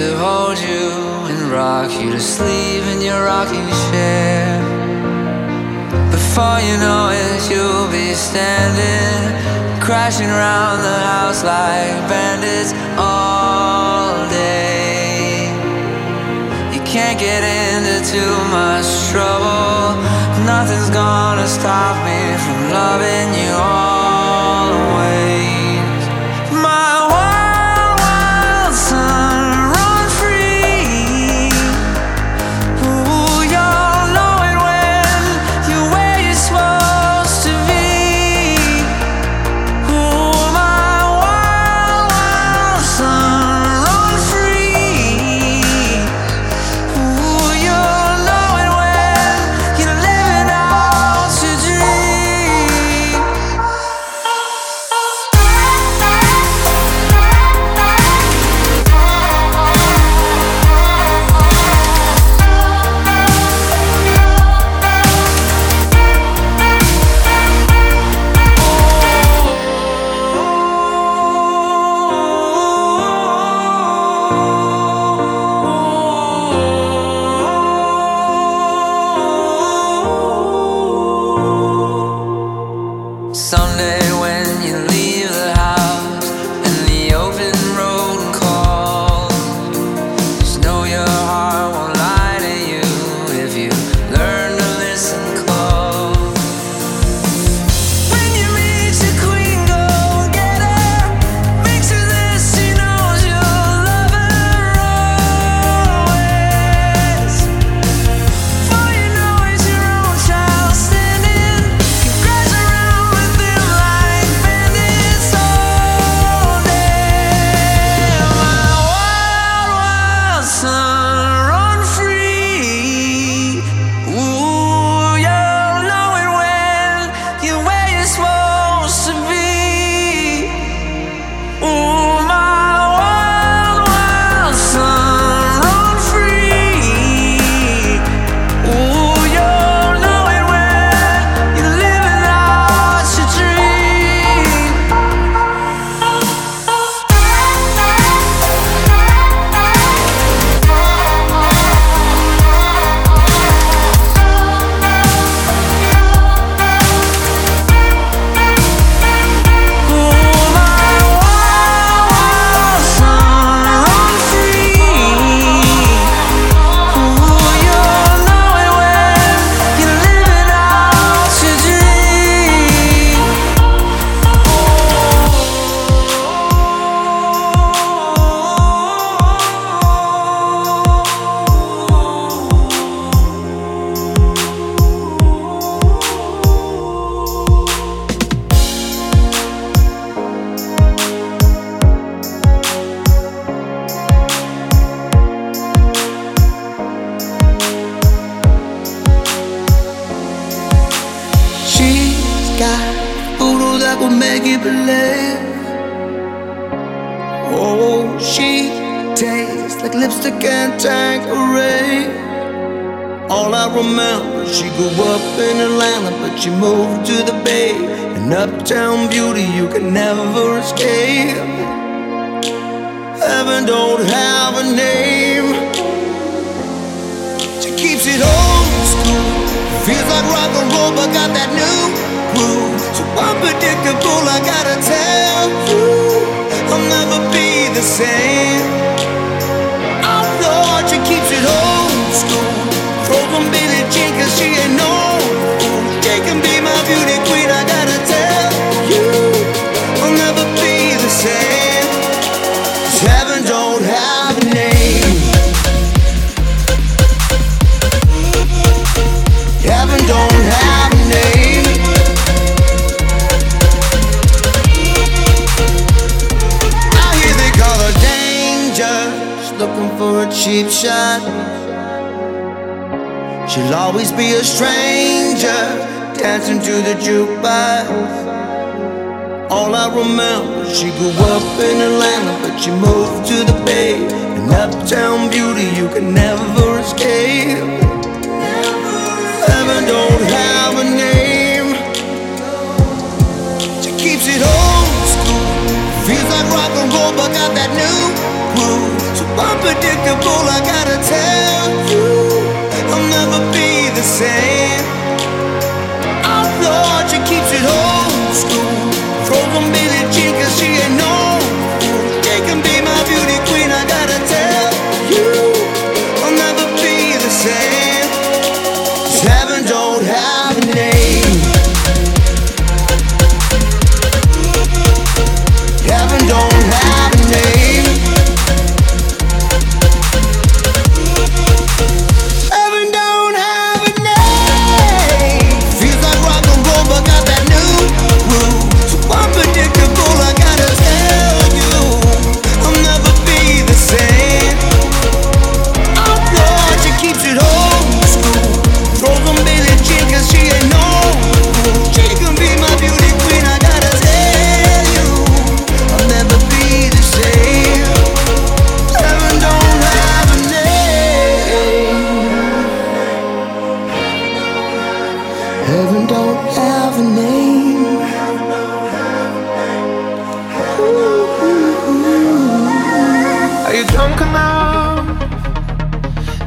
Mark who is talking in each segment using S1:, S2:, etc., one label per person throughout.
S1: Sapie.
S2: sleep in your rocking chair. Before you know it, you'll be standing, crashing around the house like bandits all day. You can't get into too much trouble. Nothing's gonna stop me from loving you always.
S3: Cheap shot. She'll always be a stranger dancing to the jukebox. All I remember, she grew up in Atlanta, but she moved to the Bay. An uptown beauty you can never escape. Heaven don't have a name. She keeps it old school. Feels like rock and roll, but got that new groove. Unpredictable, I gotta tell you, I'll never be the same. Lord, she keeps it old school. Throws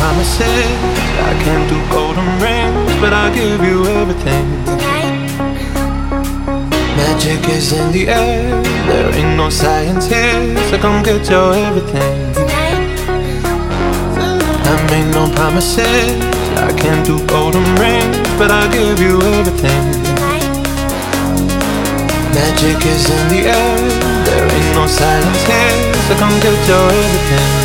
S4: Promises. I can't do golden rings, but I'll give you everything. Magic is in the air. There ain't no science here, so come get your everything. I make no promises. I can't do golden rings, but I'll give you everything. Magic is in the air. There ain't no science here, so come get your everything.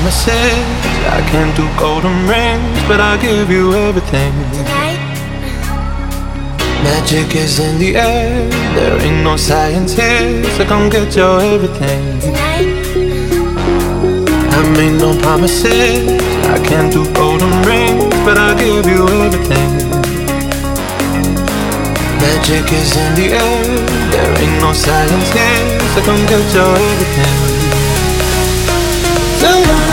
S4: Promises. I can't do golden rings, but I'll give you everything. Magic is in the air. There ain't no science here, so come get your everything. I made no promises. I can't do golden rings, but I'll give you everything. Magic is in the air. There ain't no science here, so come get your everything.
S5: can't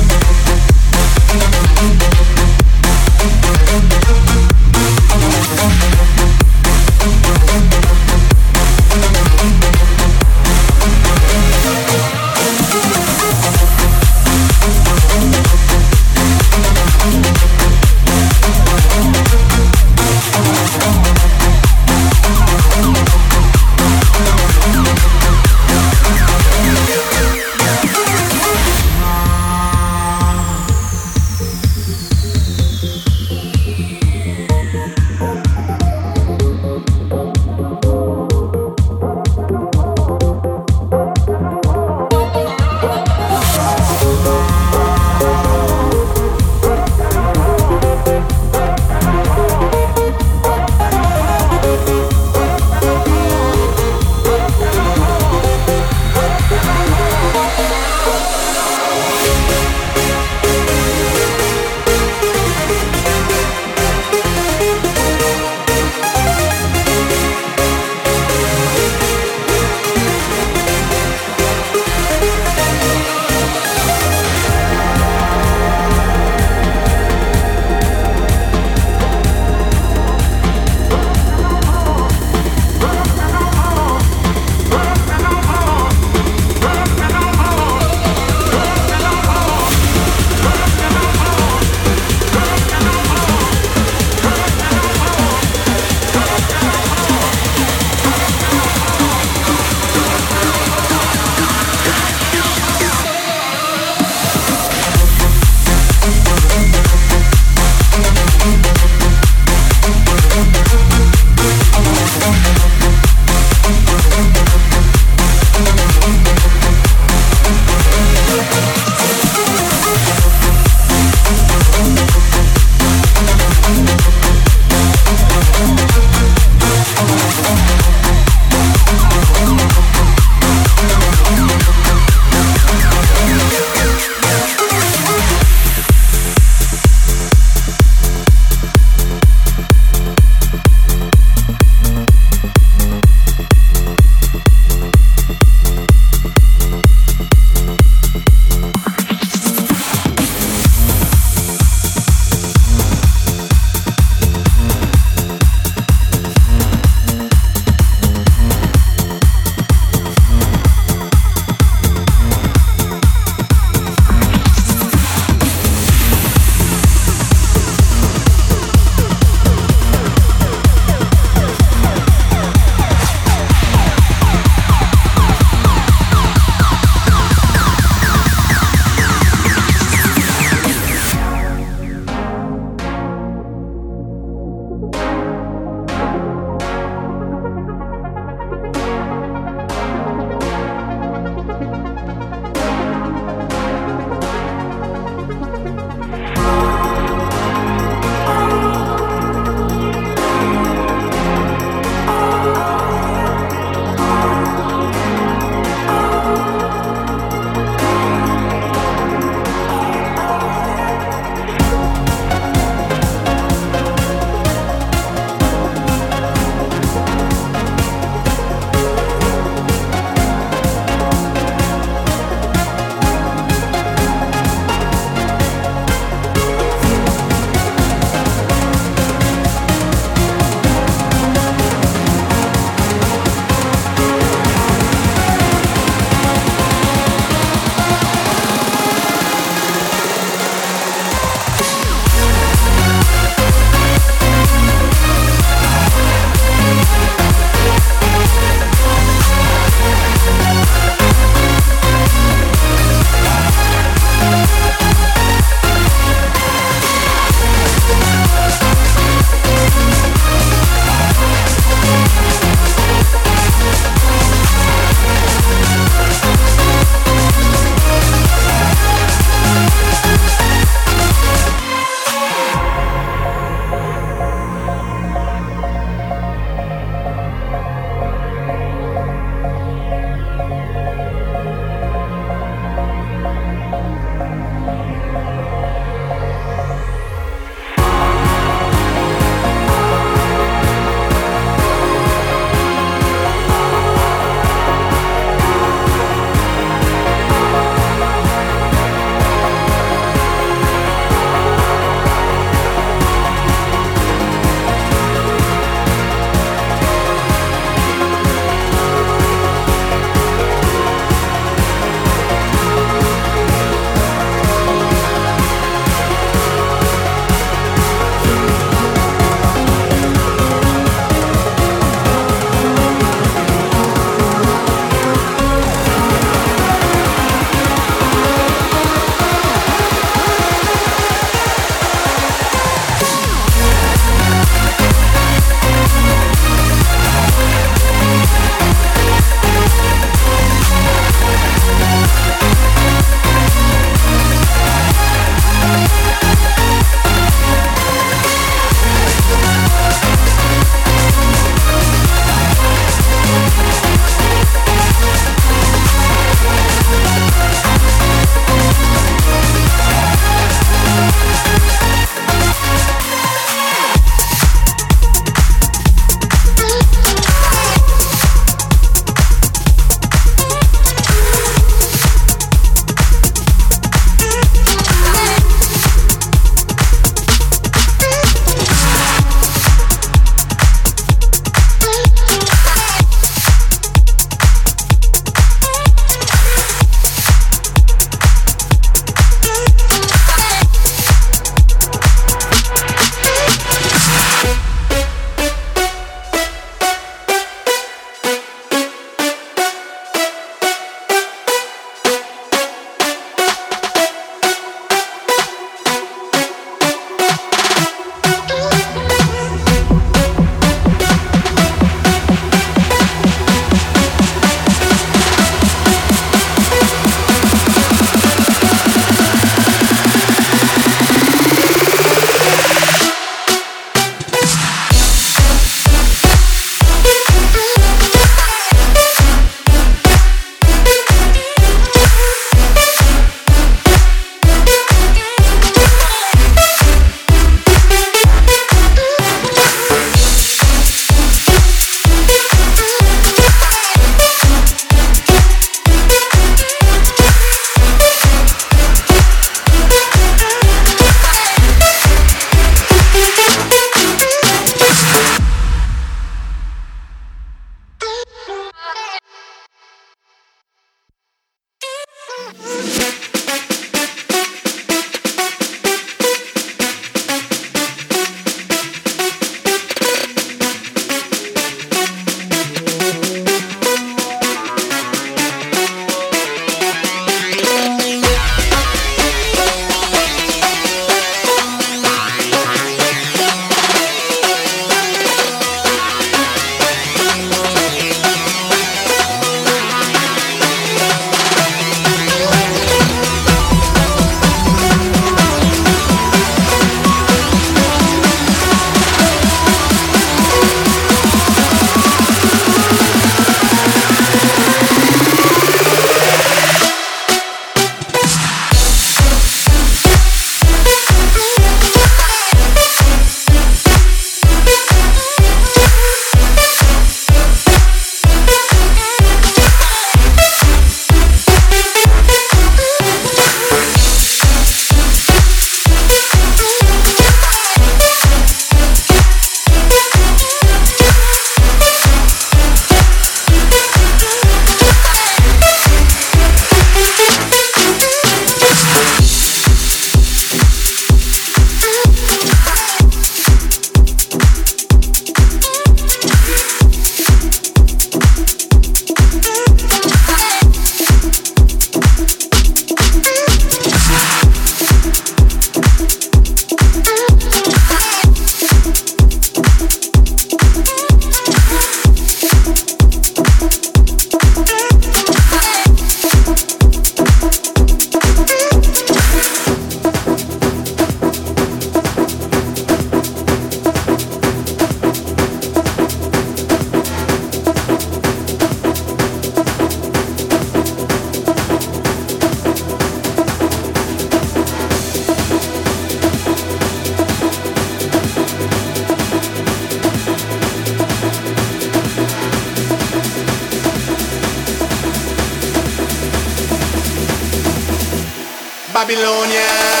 S5: Babylonian.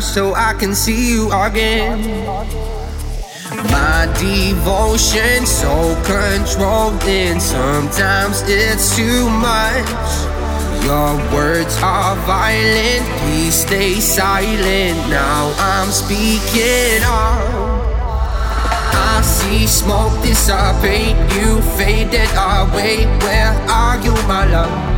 S5: So I can see you again. My devotion so controlling, sometimes it's too much. Your words are violent, please stay silent. Now I'm speaking up. I see smoke dissipate, you faded away. Where are you, my love?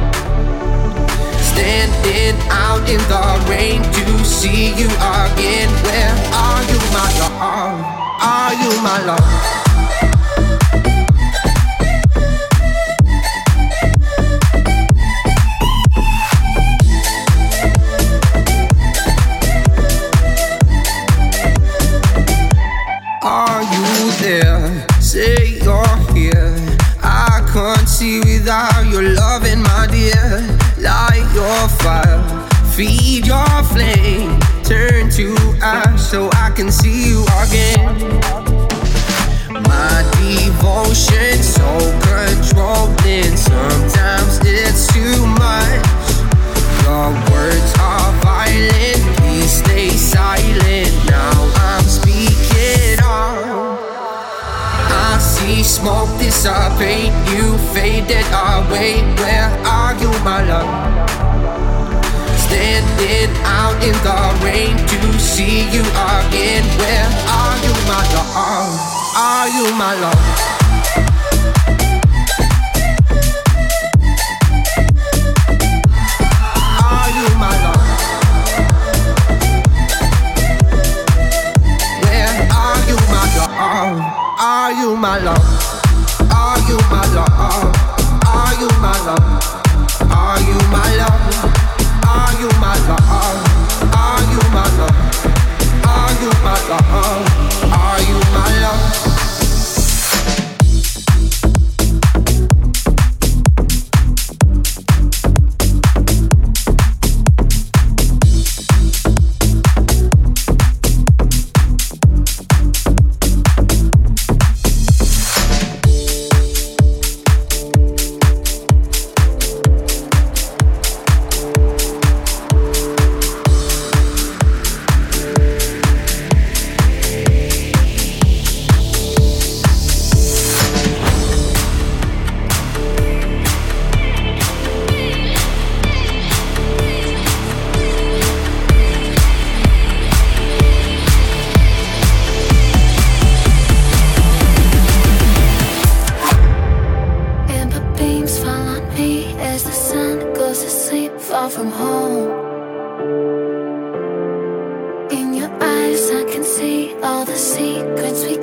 S5: Standing out in the rain to see you again. Where are you, my love? Are you my love? You my love?
S6: Beams fall on me as the sun goes to sleep, far from home. In your eyes, I can see all the secrets we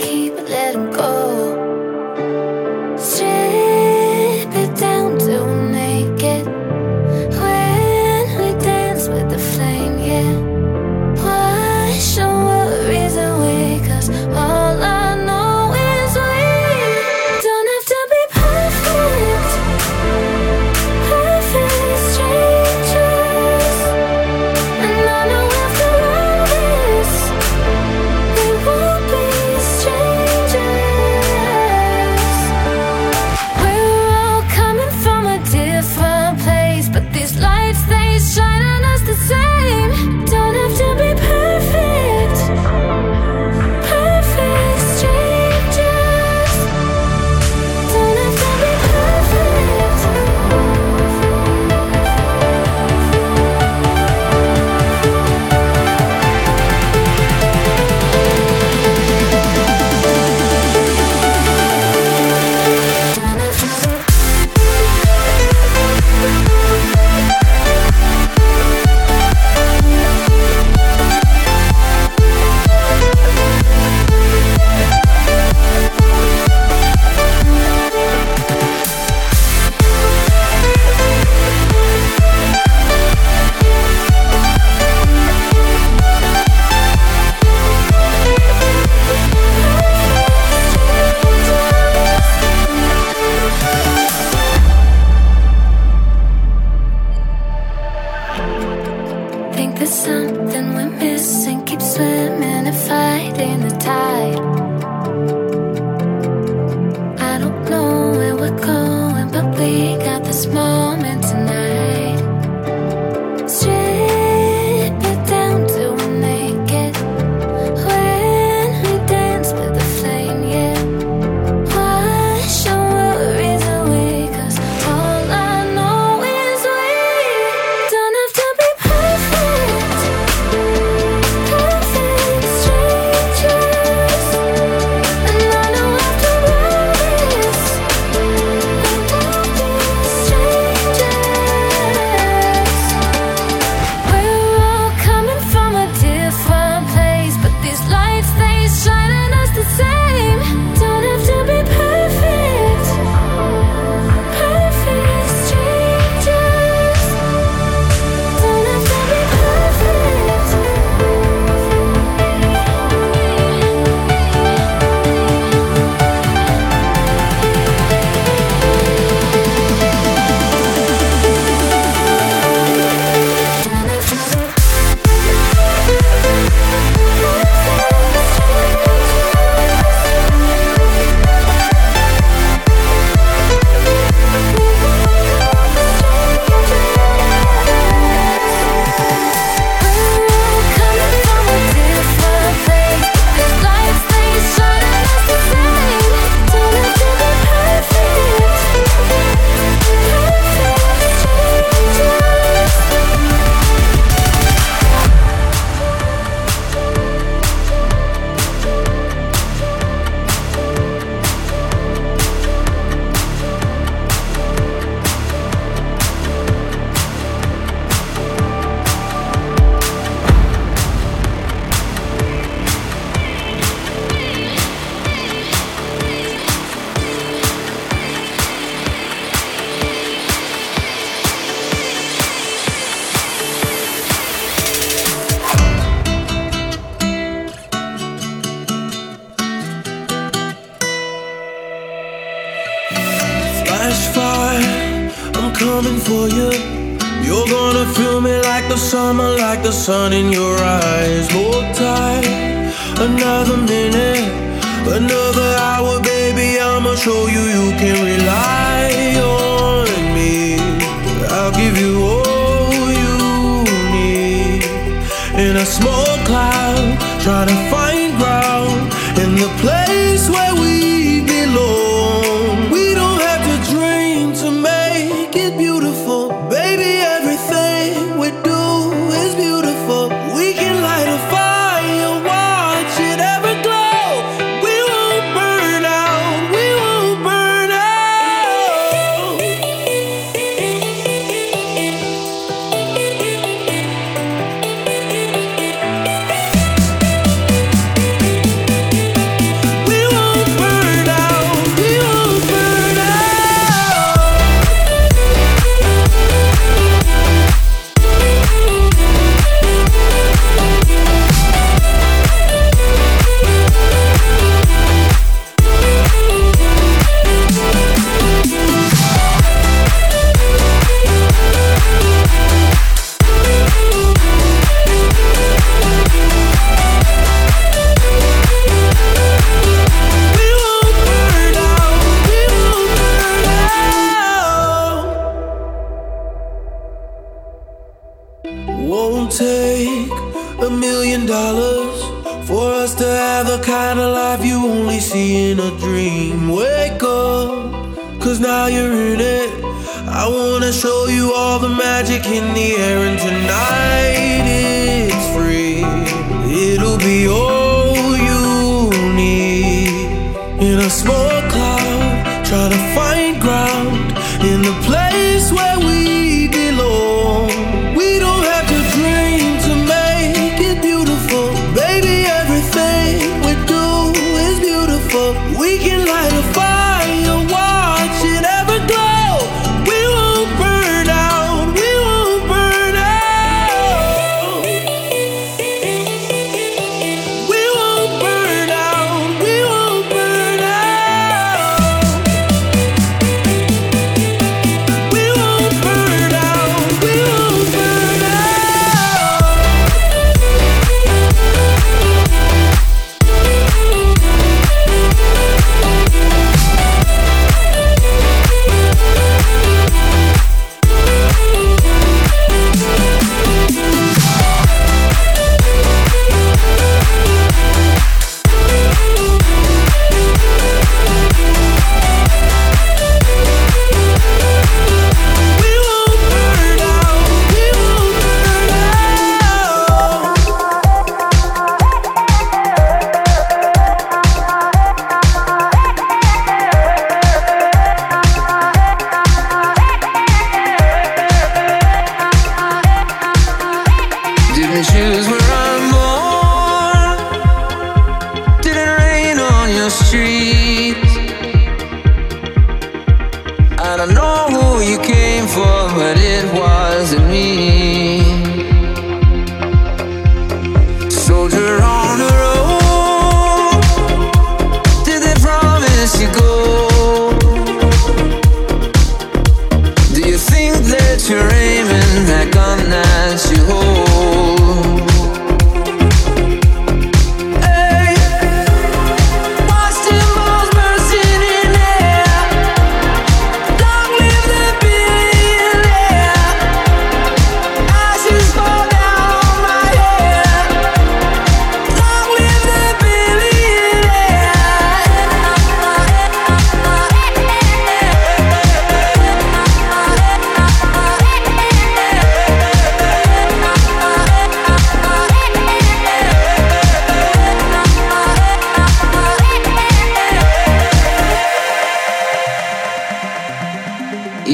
S2: sun in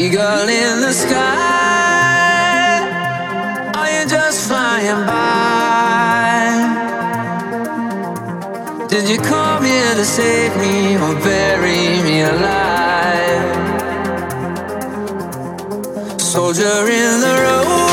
S7: Eagle in the sky, are you just flying by? Did you come here to save me or bury me alive? Soldier in the road.